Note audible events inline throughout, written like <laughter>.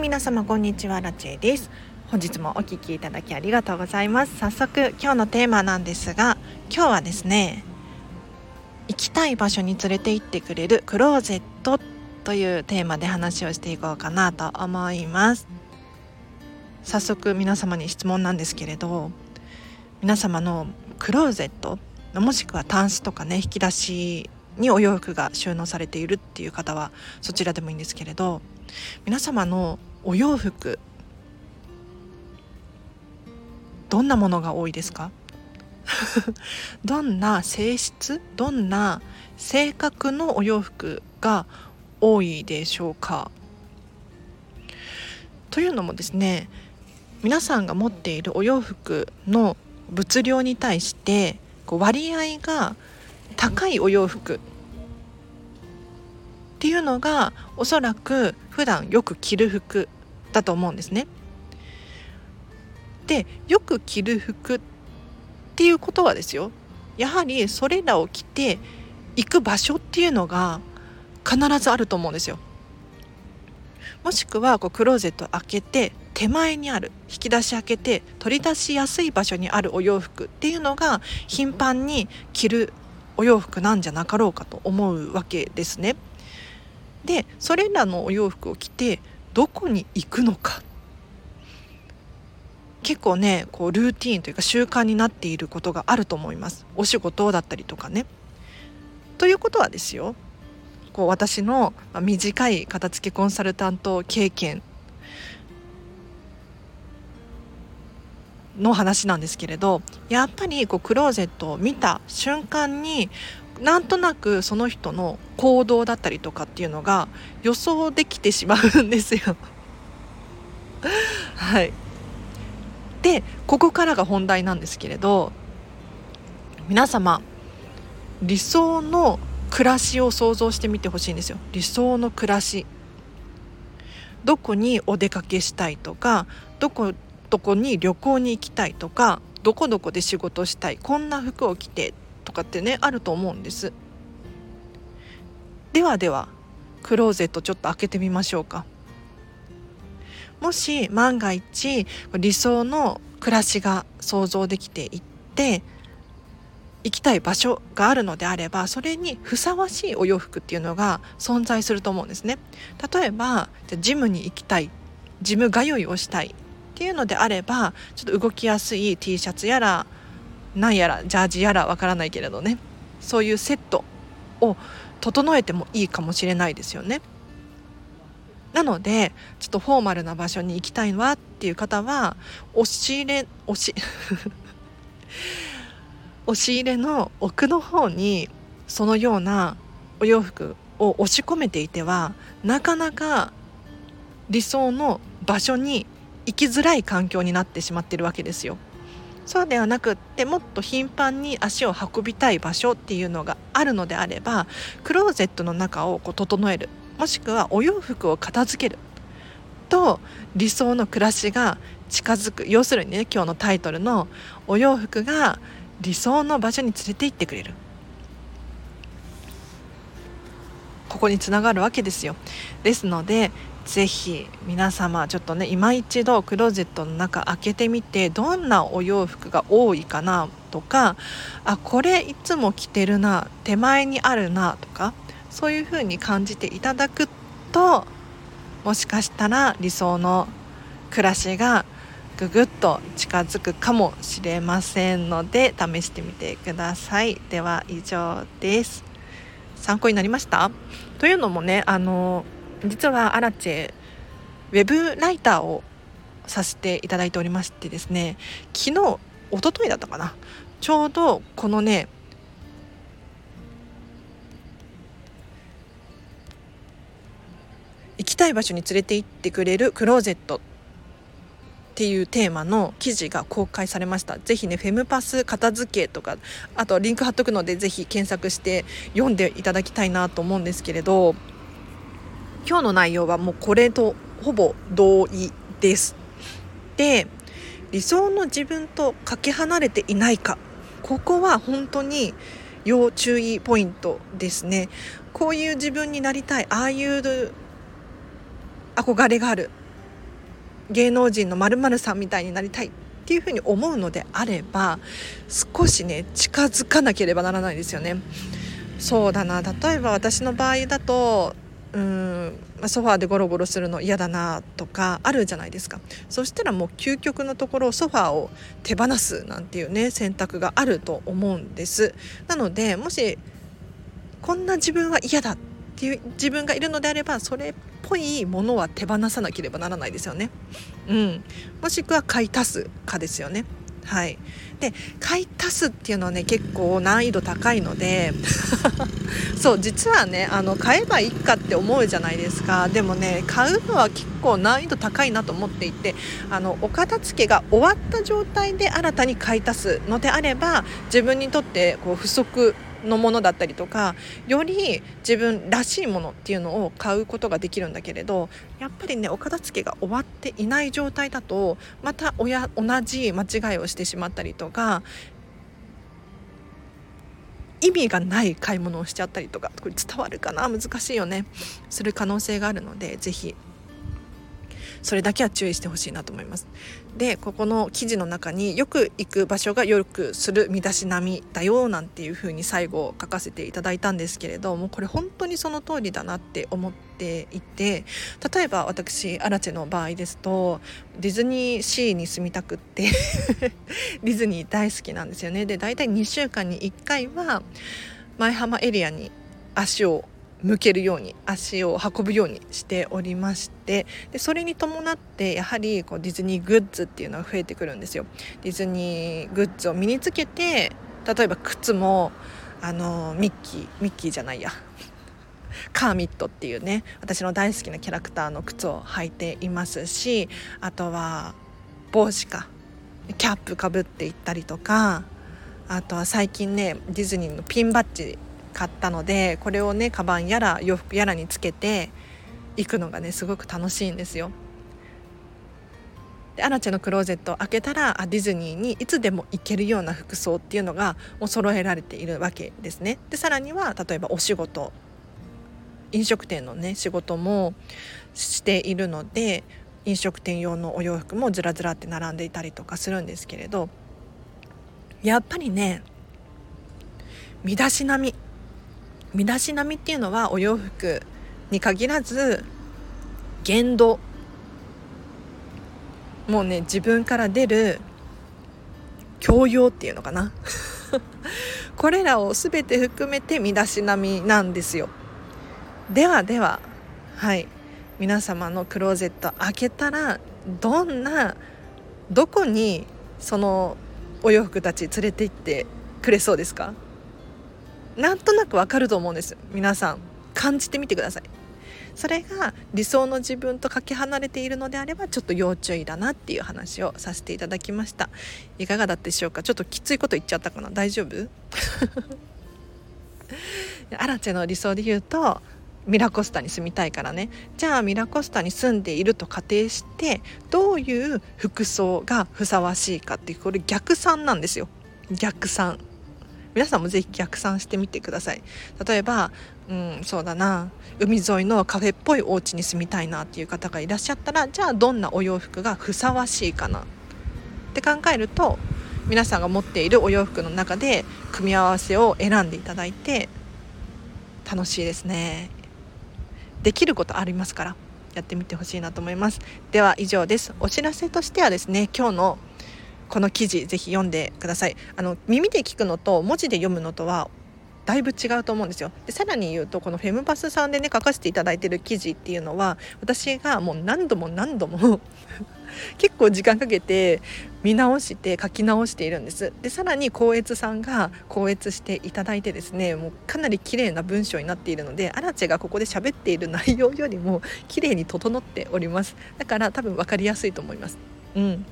皆様こんにちはラチェです。本日もお聞きいただきありがとうございます。早速今日のテーマなんですが今日はですね行きたい場所に連れて行ってくれるクローゼットというテーマで話をしていこうかなと思います。早速皆様に質問なんですけれど皆様のクローゼットもしくはタンスとかね引き出しにお洋服が収納されているっていう方はそちらでもいいんですけれど皆様のお洋服どんなものが多いですか？<laughs> どんな性質どんな性格のお洋服が多いでしょうか？というのもですね皆さんが持っているお洋服の物量に対してこう割合が高いお洋服っていうのがおそらく普段よく着る服だと思うんですね。でよく着る服っていうことはですよやはりそれらを着て行く場所っていうのが必ずあると思うんですよ。もしくはこうクローゼット開けて手前にある引き出し開けて取り出しやすい場所にあるお洋服っていうのが頻繁に着るお洋服なんじゃなかろうかと思うわけですね。でそれらのお洋服を着てどこに行くのか結構ねこうルーティンというか習慣になっていることがあると思いますお仕事だったりとかね。ということはですよこう私の短い片付けコンサルタント経験の話なんですけれどやっぱりこうクローゼットを見た瞬間になんとなくその人の行動だったりとかっていうのが予想できてしまうんですよ。<laughs> はい。でここからが本題なんですけれど皆様理想の暮らしを想像してみてほしいんですよ。理想の暮らし。どこにお出かけしたいとかどこどこに旅行に行きたいとかどこどこで仕事したいこんな服を着てとかってねあると思うんです。ではではクローゼットちょっと開けてみましょうか。もし万が一理想の暮らしが想像できていって行きたい場所があるのであればそれにふさわしいお洋服っていうのが存在すると思うんですね。例えばジムに行きたいジム通いをしたいっていうのであればちょっと動きやすい T シャツやらなんやらジャージやらわからないけれどねそういうセットを整えてもいいかもしれないですよね。なのでちょっとフォーマルな場所に行きたいわっていう方は押し入れ押し <laughs> 押し入れの奥の方にそのようなお洋服を押し込めていてはなかなか理想の場所に行きづらい環境になってしまってるわけですよ。そうではなくってもっと頻繁に足を運びたい場所っていうのがあるのであればクローゼットの中をこう整えるもしくはお洋服を片付けると理想の暮らしが近づく。要するにね今日のタイトルのお洋服が理想の場所に連れて行ってくれる。ここにつながるわけですよ。ですのでぜひ皆様ちょっとね今一度クローゼットの中開けてみてどんなお洋服が多いかなとかあこれいつも着てるな手前にあるなとかそういう風に感じていただくともしかしたら理想の暮らしがぐぐっと近づくかもしれませんので試してみてください。では以上です。参考になりました？というのもねあの実はアラチェウェブライターをさせていただいておりましてですね昨日一昨日だったかな。ちょうどこのね行きたい場所に連れて行ってくれるクローゼットっていうテーマの記事が公開されました。ぜひねフェムパス片付けとかあとリンク貼っとくのでぜひ検索して読んでいただきたいなと思うんですけれど今日の内容はもうこれとほぼ同意です。で理想の自分とかけ離れていないかここは本当に要注意ポイントですね。こういう自分になりたいああいう憧れがある芸能人のまるさんみたいになりたいっていうふうに思うのであれば少しね近づかなければならないですよね。そうだな例えば私の場合だとうんソファーでゴロゴロするの嫌だなとかあるじゃないですか。そしたらもう究極のところソファーを手放すなんていうね選択があると思うんです。なのでもしこんな自分は嫌だっていう自分がいるのであればそれっぽいものは手放さなければならないですよね。うん。もしくは買い足すかですよね。はい。で買い足すっていうのはね結構難易度高いので <laughs> そう実はねあの買えばいいかって思うじゃないですか。でもね買うのは結構難易度高いなと思っていてあのお片付けが終わった状態で新たに買い足すのであれば自分にとってこう不足のものだったりとかより自分らしいものっていうのを買うことができるんだけれどやっぱりねお片付けが終わっていない状態だとまた親同じ間違いをしてしまったりとか意味がない買い物をしちゃったりとかこれ伝わるかな？難しいよね。する可能性があるので是非それだけは注意してほしいなと思います。でここの記事の中によく行く場所がよくする身だしなみだよなんていうふうに最後書かせていただいたんですけれどもこれ本当にその通りだなって思っていて例えば私アラチェの場合ですとディズニーシーに住みたくって <laughs> ディズニー大好きなんですよね。で大体2週間に1回は舞浜エリアに足を向けるように足を運ぶようにしておりましてでそれに伴ってやはりこうディズニーグッズっていうのが増えてくるんですよ。ディズニーグッズを身につけて例えば靴もあのミッキーミッキーじゃないや <laughs> カーミットっていうね私の大好きなキャラクターの靴を履いていますしあとは帽子かキャップかぶっていったりとかあとは最近ねディズニーのピンバッジ買ったのでこれをねカバンやら洋服やらにつけて行くのがねすごく楽しいんですよ。でアラチェのクローゼットを開けたらあディズニーにいつでも行けるような服装っていうのがもう揃えられているわけですね。でさらには例えばお仕事飲食店のね仕事もしているので飲食店用のお洋服もずらずらって並んでいたりとかするんですけれどやっぱりね身だしなみ身だしなみっていうのはお洋服に限らず言動もうね自分から出る教養っていうのかな。<laughs> これらを全て含めて身だしなみなんですよ。ではでははい。皆様のクローゼット開けたらどんなどこにそのお洋服たち連れて行ってくれそうですか？なんとなくわかると思うんです。皆さん感じてみてください。それが理想の自分とかけ離れているのであればちょっと要注意だなっていう話をさせていただきました。いかがだったでしょうか？ちょっときついこと言っちゃったかな？大丈夫？アラチェの理想で言うとミラコスタに住みたいからね。じゃあミラコスタに住んでいると仮定してどういう服装がふさわしいかっていうこれ逆算なんですよ。逆算。皆さんもぜひ逆算してみてください。例えばうんそうだな。海沿いのカフェっぽいお家に住みたいなっていう方がいらっしゃったらじゃあどんなお洋服がふさわしいかな。って考えると皆さんが持っているお洋服の中で組み合わせを選んでいただいて楽しいですね。できることありますからやってみてほしいなと思います。では以上です。お知らせとしてはですね今日のこの記事ぜひ読んでください。あの耳で聞くのと文字で読むのとはだいぶ違うと思うんですよ。でさらに言うとこのフェムパスさんでね書かせていただいてる記事っていうのは私がもう何度も何度も <laughs> 結構時間かけて見直して書き直しているんです。でさらに光悦さんが光悦していただいてですねもうかなり綺麗な文章になっているのでアラチェがここで喋っている内容よりも綺麗に整っております。だから多分分かりやすいと思います。うん。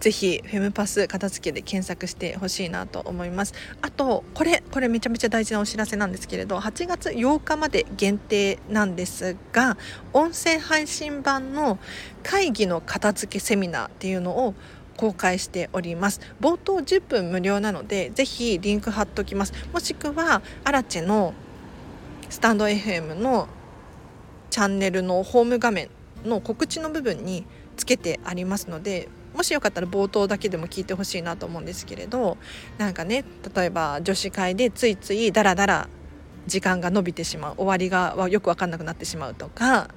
ぜひフェムパス片付けで検索してほしいなと思います。あとこれこれめちゃめちゃ大事なお知らせなんですけれど8月8日まで限定なんですが音声配信版の会議の片付けセミナーっていうのを公開しております。冒頭10分無料なのでぜひリンク貼っときます。もしくはアラチェのスタンド FM のチャンネルのホーム画面の告知の部分につけてありますのでもしよかったら冒頭だけでも聞いてほしいなと思うんですけれどなんかね例えば女子会でついついダラダラ時間が延びてしまう終わりがよく分かんなくなってしまうとか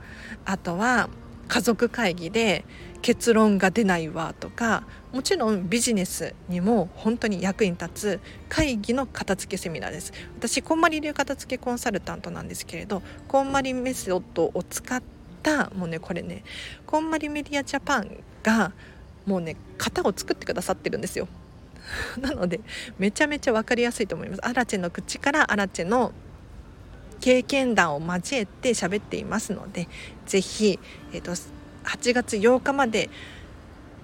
あとは家族会議で結論が出ないわとかもちろんビジネスにも本当に役に立つ会議の片付けセミナーです。私こんまり流片付けコンサルタントなんですけれどこんまりメソッドを使ったもうねこれねこんまりメディアジャパンがもうね型を作ってくださってるんですよ。<laughs> なのでめちゃめちゃ分かりやすいと思います。アラチェの口からアラチェの経験談を交えて喋っていますので是非、えーと、8月8日まで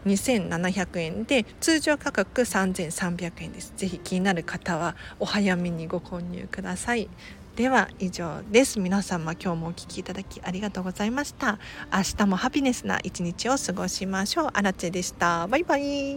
2700円で通常価格3300円です。ぜひ気になる方はお早めにご購入ください。では以上です。皆様今日もお聴きいただきありがとうございました。明日もハピネスな一日を過ごしましょう。アラチェでした。バイバイ。